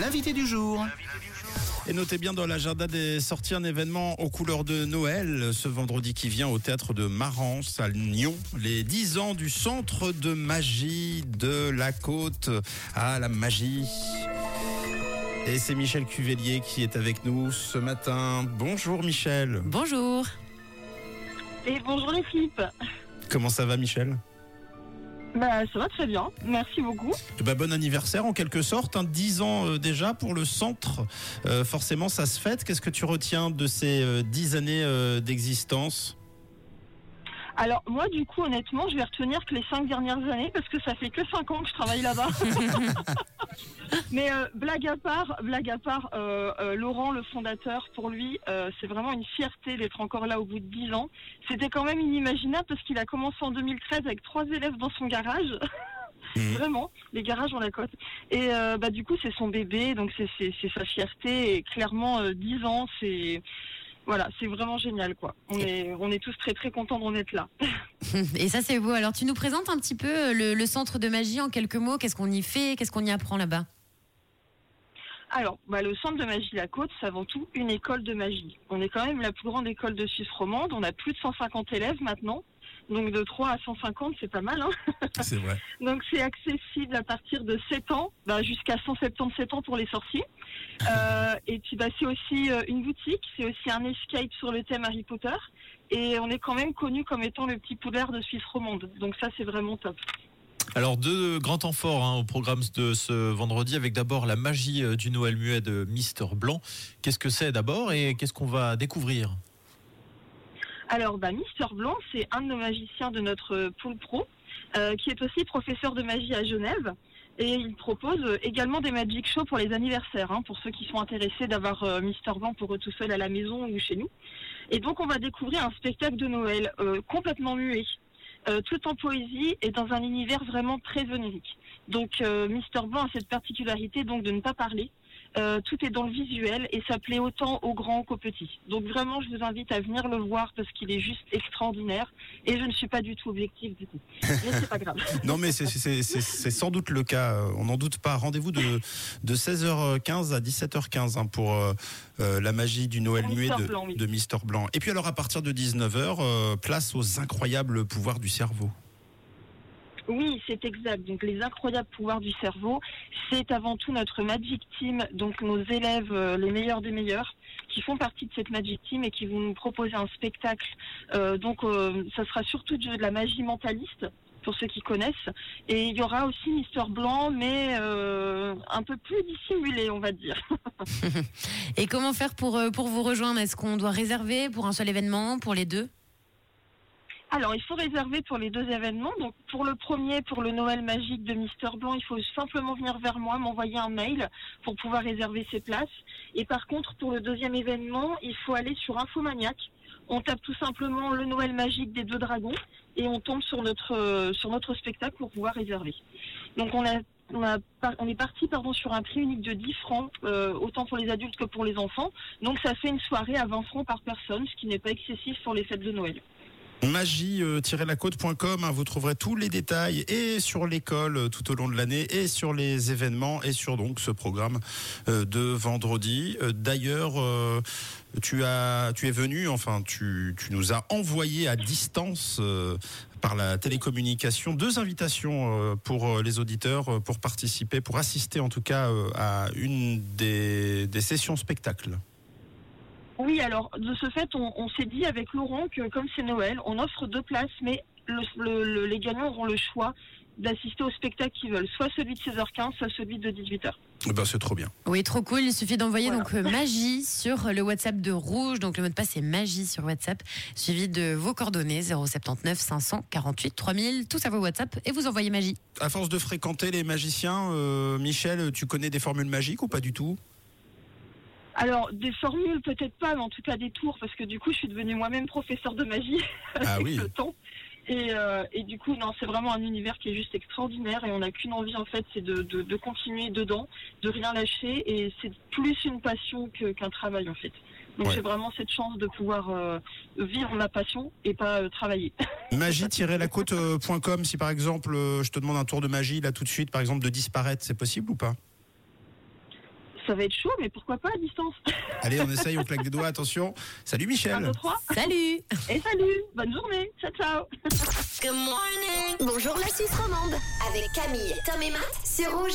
L'invité du jour. Et notez bien dans l'agenda des sorties un événement aux couleurs de Noël ce vendredi qui vient au théâtre de Marance à Lyon. Les 10 ans du centre de magie de la côte à la magie. Et c'est Michel Cuvelier qui est avec nous ce matin. Bonjour Michel. Bonjour. Et bonjour l'équipe. Comment ça va Michel? Bah ça va très bien, merci beaucoup. Eh ben, bon anniversaire en quelque sorte, hein, 10 ans euh, déjà pour le centre. Euh, forcément ça se fête. Qu'est-ce que tu retiens de ces euh, 10 années euh, d'existence? Alors moi du coup honnêtement je vais retenir que les cinq dernières années parce que ça fait que cinq ans que je travaille là-bas. Mais euh, blague à part, blague à part, euh, euh, Laurent le fondateur pour lui c'est vraiment une fierté d'être encore là au bout de 10 ans. C'était quand même inimaginable parce qu'il a commencé en 2013 avec trois élèves dans son garage. Mhm. Vraiment, les garages ont la cote. Et euh, bah du coup c'est son bébé donc c'est sa fierté et clairement euh, 10 ans c'est voilà, c'est vraiment génial quoi. On est on est tous très très contents d'en être là. Et ça, c'est beau. Alors, tu nous présentes un petit peu euh, le, le centre de magie en quelques mots. Qu'est-ce qu'on y fait? Qu'est-ce qu'on y apprend là-bas? Alors, bah, le centre de magie La Côte, c'est avant tout une école de magie. On est quand même la plus grande école de Suisse romande. On a plus de 150 élèves maintenant. Donc de 3 à 150, c'est pas mal. Hein C'est vrai. Donc c'est accessible à partir de 7 ans bah, jusqu'à 177 ans pour les sorciers. Euh, et puis bah, c'est aussi euh, une boutique, c'est aussi un escape sur le thème Harry Potter. Et on est quand même connu comme étant le petit poudlard de Suisse romande. Donc ça c'est vraiment top. Alors deux grands temps forts hein, au programme de ce vendredi avec d'abord la magie euh, du Noël muet de Mister Blanc. Qu'est-ce que c'est d'abord et qu'est-ce qu'on va découvrir? Alors, bah, Mister Blanc, c'est un de nos magiciens de notre pool pro, euh, qui est aussi professeur de magie à Genève. Et il propose également des magic shows pour les anniversaires, hein, pour ceux qui sont intéressés d'avoir euh, Mister Blanc pour eux tout seuls à la maison ou chez nous. Et donc, on va découvrir un spectacle de Noël euh, complètement muet, tout en poésie et dans un univers vraiment très onirique. Donc, Mister Blanc a cette particularité donc de ne pas parler. Euh, tout est dans le visuel et ça plaît autant aux grands qu'aux petits. Donc vraiment, je vous invite à venir le voir parce qu'il est juste extraordinaire et je ne suis pas du tout objective du tout. Mais c'est pas grave. Non, mais c'est- c'est c'est- c'est sans doute le cas. euh, On n'en doute pas. Rendez-vous de, de 16h15 à 17h15 hein, pour euh, la magie du Noël muet de, Blanc, oui. de Mister Blanc. Et puis alors à partir de 19h, euh, place aux incroyables pouvoirs du cerveau. Oui, c'est exact. Donc les incroyables pouvoirs du cerveau, c'est avant tout notre Magic Team, donc nos élèves, euh, les meilleurs des meilleurs, qui font partie de cette Magic Team et qui vont nous proposer un spectacle. Euh, donc euh, ça sera surtout de la magie mentaliste pour ceux qui connaissent. Et il y aura aussi Mister Blanc, mais un peu plus dissimulé, on va dire. Et comment faire pour vous rejoindre? Est-ce qu'on doit réserver pour un seul événement, pour les deux? Alors, il faut réserver pour les deux événements. Donc, pour le premier, pour le Noël magique de Mister Blanc, il faut simplement venir vers moi, m'envoyer un mail pour pouvoir réserver ses places. Et par contre, pour le deuxième événement, il faut aller sur Infomaniac. On tape tout simplement le Noël magique des deux dragons et on tombe sur notre euh, spectacle pour pouvoir réserver. Donc, on a on est parti pardon sur un prix unique de 10 francs, euh, autant pour les adultes que pour les enfants. Donc ça fait une soirée à 20 francs par personne, ce qui n'est pas excessif pour les fêtes de Noël. magie-lacôte.com, hein, vous trouverez tous les détails et sur l'école euh, tout au long de l'année et sur les événements et sur donc ce programme euh, de vendredi. Euh, D'ailleurs, tu as, tu es venu, enfin, tu, nous as envoyé à distance par la télécommunication deux invitations pour les auditeurs pour participer, pour assister en tout cas à une des, des sessions spectacles. Oui, alors de ce fait, on, on s'est dit avec Laurent que comme c'est Noël, on offre deux places, mais le, le- le- les gagnants auront le choix d'assister au spectacle qu'ils veulent, soit celui de 16h15, soit celui de 18h. Eh ben, c'est trop bien. Oui, trop cool. Il suffit d'envoyer Voilà. donc euh, magie sur le WhatsApp de Rouge. Donc le mot de passe c'est magie sur WhatsApp, suivi de vos coordonnées 079 548 3000. Tout ça vos WhatsApp et vous envoyez magie. À force de fréquenter les magiciens, euh, Michel, tu connais des formules magiques ou pas du tout? Alors, des formules, peut-être pas, mais en tout cas des tours, parce que du coup, je suis devenue moi-même professeur de magie Ah avec oui. le temps. Et, euh, et du coup, non, c'est vraiment un univers qui est juste extraordinaire et on n'a qu'une envie, en fait, c'est de, de, de continuer dedans, de rien lâcher et c'est plus une passion qu'un travail, en fait. Donc Ouais. j'ai vraiment cette chance de pouvoir euh, vivre ma passion et pas euh, travailler. Magie-lacôte.com, si par exemple je te demande un tour de magie là tout de suite, par exemple de disparaître, c'est possible ou pas? Ça va être chaud, mais pourquoi pas à distance Allez, on essaye, on claque des doigts, attention. Salut 1, Michel. 2, 3. Salut Et salut, bonne journée, ciao ciao Bonjour la Suisse romande avec Camille, Tom et Matt sur Rouge.